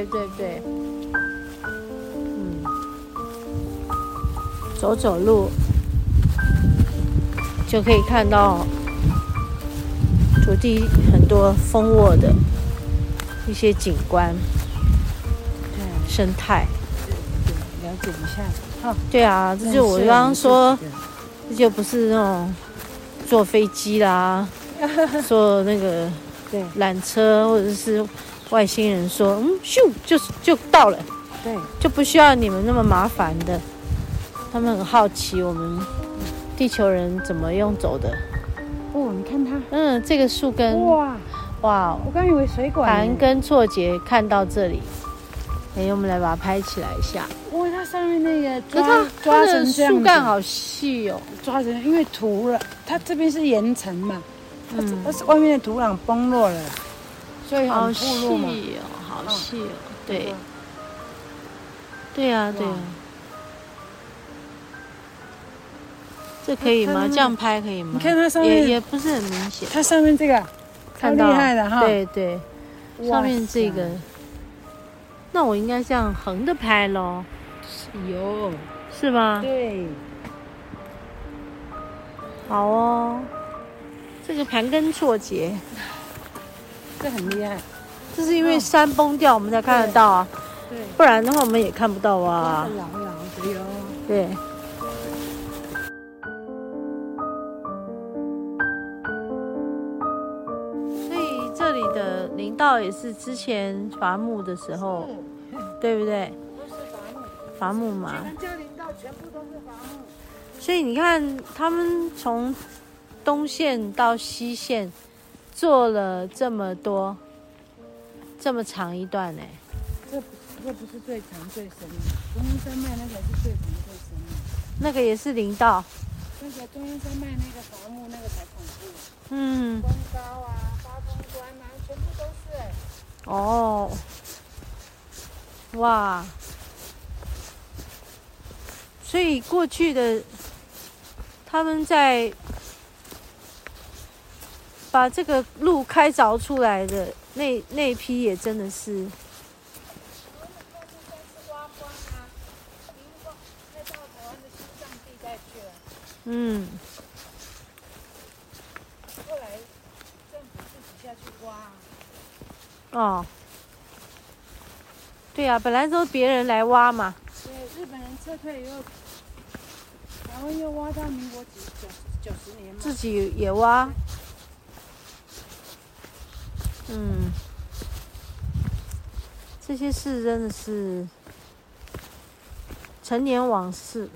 对对对，嗯，走走路就可以看到土地很多蜂窝的一些景观，对，生态，对，了解一下。好，对啊，这就我刚刚说，这就不是那种坐飞机啦，坐那个对。缆车或者是。外星人说：“嗯，咻，就就到了，对，就不需要你们那么麻烦的。他们很好奇我们地球人怎么用走的。哦，你看它，嗯，这个树根，哇。哇，我刚以为水管。盘根错节，看到这里，哎，我们来把它拍起来一下。哇，它上面那个抓它抓成树干好细哦，抓成因为土了，它这边是岩层嘛，嗯，它是外面的土壤崩落了。”所以好细哦，好细哦，对，对呀，对呀，这可以吗？这样拍可以吗？你看它上面也也不是很明显。它上面这个，太厉害的哈！对对，上面这个，那我应该这样横着拍喽？有，是吗？对，好哦，这个盘根错节。这很厉害，这是因为山崩掉，我们才看得到啊。对，不然的话我们也看不到啊。对。所以这里的林道也是之前伐木的时候，对不对？都是伐木。伐木嘛。这林道全部都是伐木。所以你看，他们从东线到西线。做了这么多，这么长一段呢？这这不是最长最深的，中央山脉那个是最长最深的。那个也是林道。那个中央山脉那个伐木那个才恐怖。嗯。峰高啊，八峰关啊，全部都是哎。哦。哇。所以过去的他们在。把这个路开凿出来的那那批也真的是，嗯。后来政府自己下去挖。哦。对呀，本来都别人来挖嘛。对，日本人撤退以后，台湾又挖到民国几九九十年嘛。自己也挖。嗯，这些事真的是陈年往事。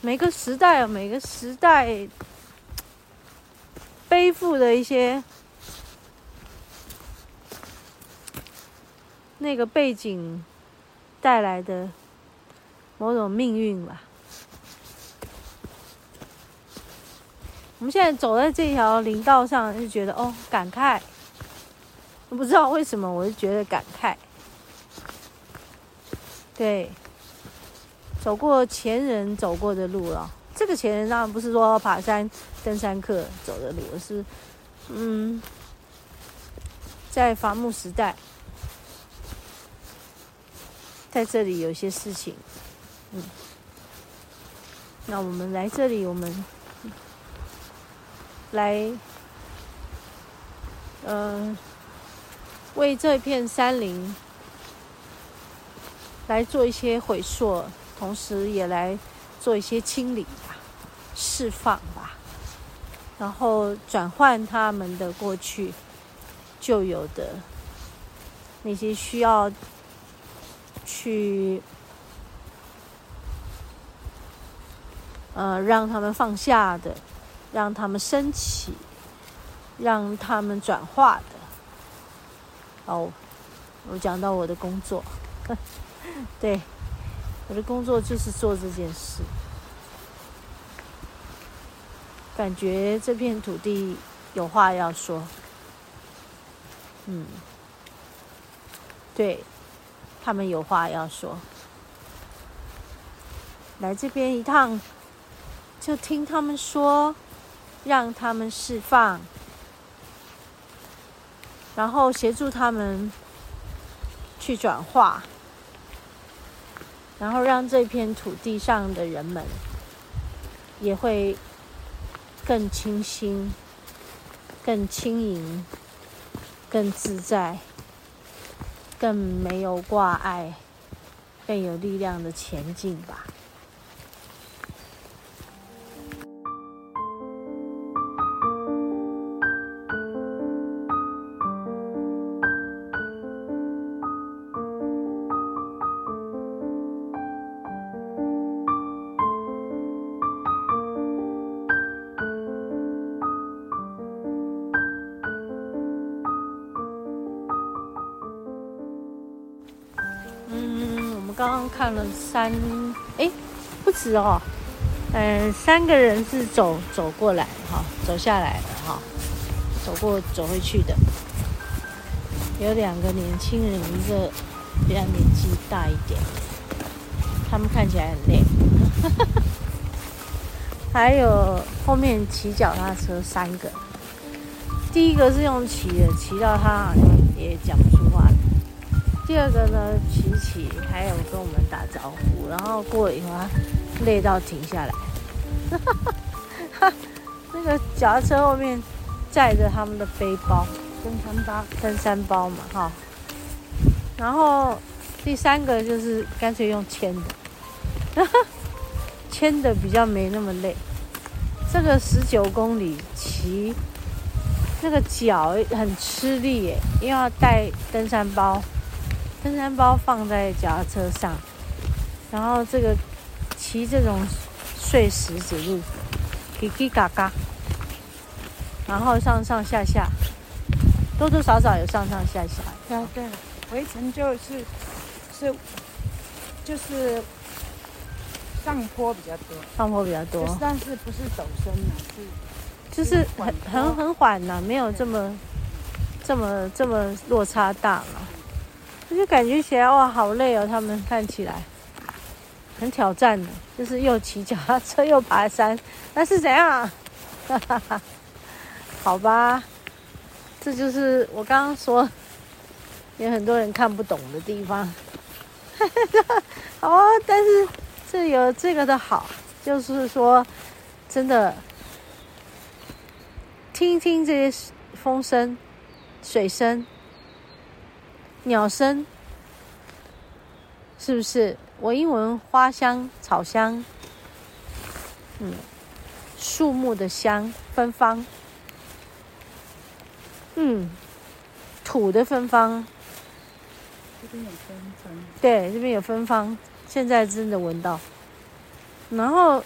每个时代有每个时代背负的一些那个背景带来的某种命运吧。我们现在走在这条林道上，就觉得哦，感慨。不知道为什么，我就觉得感慨。对，走过前人走过的路了。这个前人当然不是说爬山、登山客走的路，而是嗯，在伐木时代，在这里有些事情。嗯，那我们来这里，我们来，嗯、为这片山林来做一些回溯，同时也来做一些清理吧、释放吧，然后转换他们的过去旧有的那些需要去呃让他们放下的，让他们升起，让他们转化的。哦，我讲到我的工作，对，我的工作就是做这件事。感觉这片土地有话要说，嗯，对，他们有话要说，来这边一趟，就听他们说，让他们释放。然后协助他们去转化，然后让这片土地上的人们也会更清新、更轻盈、更自在、更没有挂碍、更有力量的前进吧。刚刚看了三，哎，不止哦，嗯，三个人是走走过来哈，走下来的哈，走过走回去的，有两个年轻人，一个比较年纪大一点，他们看起来很累，还有后面骑脚踏车三个，第一个是用骑的，骑到他好像也讲不出话。第二个呢，琪琪还有跟我们打招呼，然后过了以后，他累到停下来。那个脚车后面载着他们的背包，登山包，登山包嘛，哈。然后第三个就是干脆用牵的，牵的比较没那么累。这个十九公里骑，那个脚很吃力耶，因为要带登山包。登山包放在脚踏车上，然后这个骑这种碎石子路，叽叽嘎嘎，然后上上下下，多多少少有上上下下。对对，回程就是是就是上坡比较多，上坡比较多，就是、但是不是陡升啊，是就是很很很缓呐，没有这么这么这么落差大我。就感觉起来哇，好累哦！他们看起来很挑战的，就是又骑脚踏车又爬山，那是怎样？哈哈哈，好吧，这就是我刚刚说有很多人看不懂的地方。哈哈，好啊，但是这有这个的好，就是说真的听听这些风声、水声。鸟声，是不是？闻一闻花香、草香，嗯，树木的香芬芳，嗯，土的芬芳。这边有芬芳。对，这边有芬芳，现在真的闻到。然后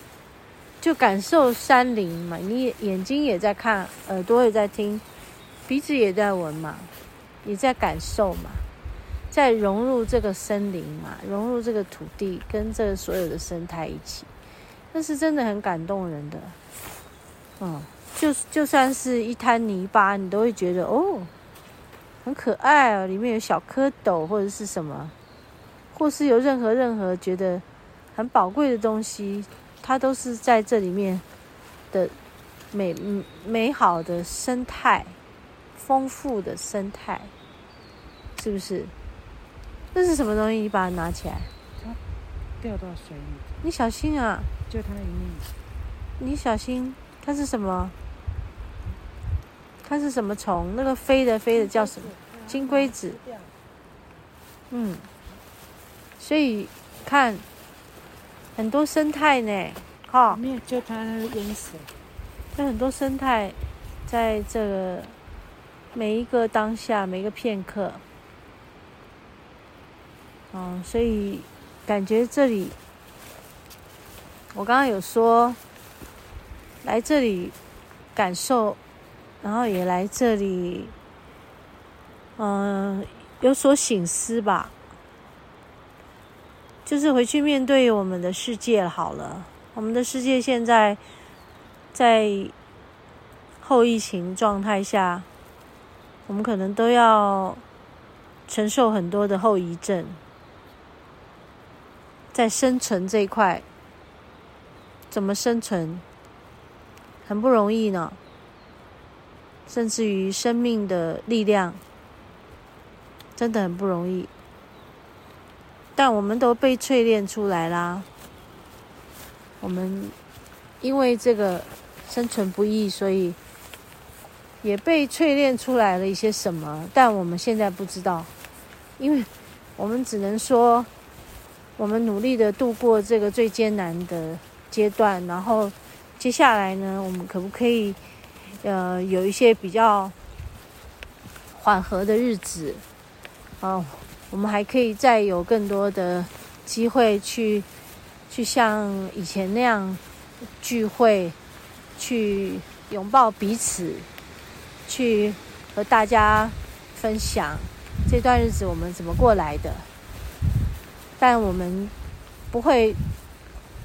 就感受山林嘛，你眼睛也在看，耳朵也在听，鼻子也在闻嘛，也在感受嘛。在融入这个森林嘛，融入这个土地，跟这所有的生态一起，那是真的很感动人的。嗯，就就算是一滩泥巴，你都会觉得哦，很可爱啊，里面有小蝌蚪或者是什么，或是有任何任何觉得很宝贵的东西，它都是在这里面的美美好的生态，丰富的生态，是不是？这是什么东西？你把它拿起来，它掉到水里。你小心啊！就它一面。你小心，它是什么？它是什么虫？那个飞的飞的叫什么？金龟子。嗯。所以看很多生态呢，哈。没有，就它那个淹死。有很多生态，在这个每一个当下，每一个片刻。嗯，所以感觉这里，我刚刚有说，来这里感受，然后也来这里，嗯，有所醒思吧。就是回去面对我们的世界好了。我们的世界现在在后疫情状态下，我们可能都要承受很多的后遗症。在生存这一块，怎么生存？很不容易呢。甚至于生命的力量，真的很不容易。但我们都被淬炼出来啦。我们因为这个生存不易，所以也被淬炼出来了一些什么，但我们现在不知道，因为我们只能说，我们努力的度过这个最艰难的阶段，然后接下来呢，我们可不可以呃有一些比较缓和的日子？哦，我们还可以再有更多的机会去。去像以前那样聚会，去拥抱彼此，去和大家分享这段日子我们怎么过来的。但我们不会，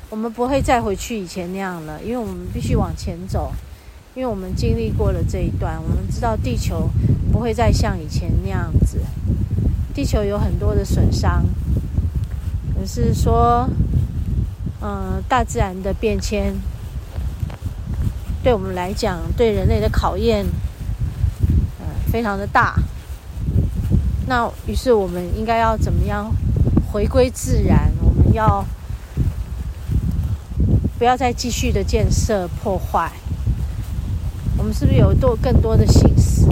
我们不会再回去以前那样了，因为我们必须往前走，因为我们经历过了这一段，我们知道地球不会再像以前那样子。地球有很多的损伤，可是说。嗯，大自然的变迁，对我们来讲，对人类的考验，嗯，非常的大。那于是我们应该要怎么样回归自然？我们要不要再继续的建设破坏？我们是不是有多更多的省思？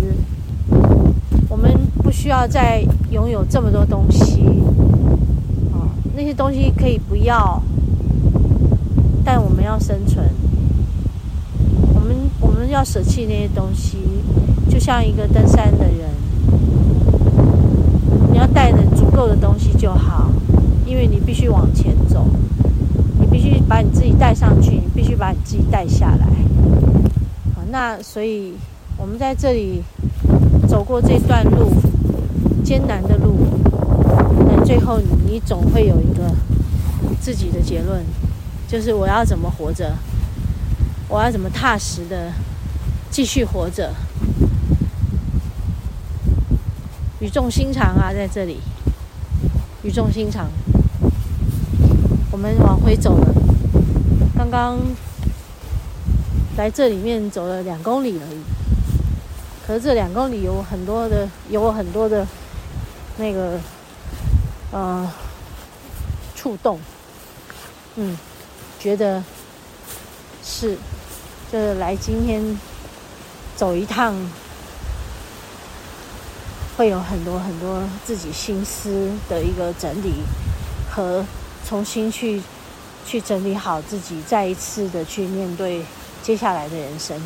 我们不需要再拥有这么多东西，啊，那些东西可以不要。但我们要生存，我们我们要舍弃那些东西，就像一个登山的人，你要带着够的东西就好，因为你必须往前走，你必须把你自己带上去，你必须把你自己带下来。好，那所以我们在这里走过这段路，艰难的路，那最后你总会有一个自己的结论。就是我要怎么活着，我要怎么踏实的继续活着，语重心长啊，在这里，语重心长。我们往回走了，刚刚来这里面走了两公里而已，可是这两公里有很多的，有很多的那个呃触动，嗯。觉得是，就是来今天走一趟，会有很多很多自己心思的一个整理和重新去去整理好自己，再一次的去面对接下来的人生。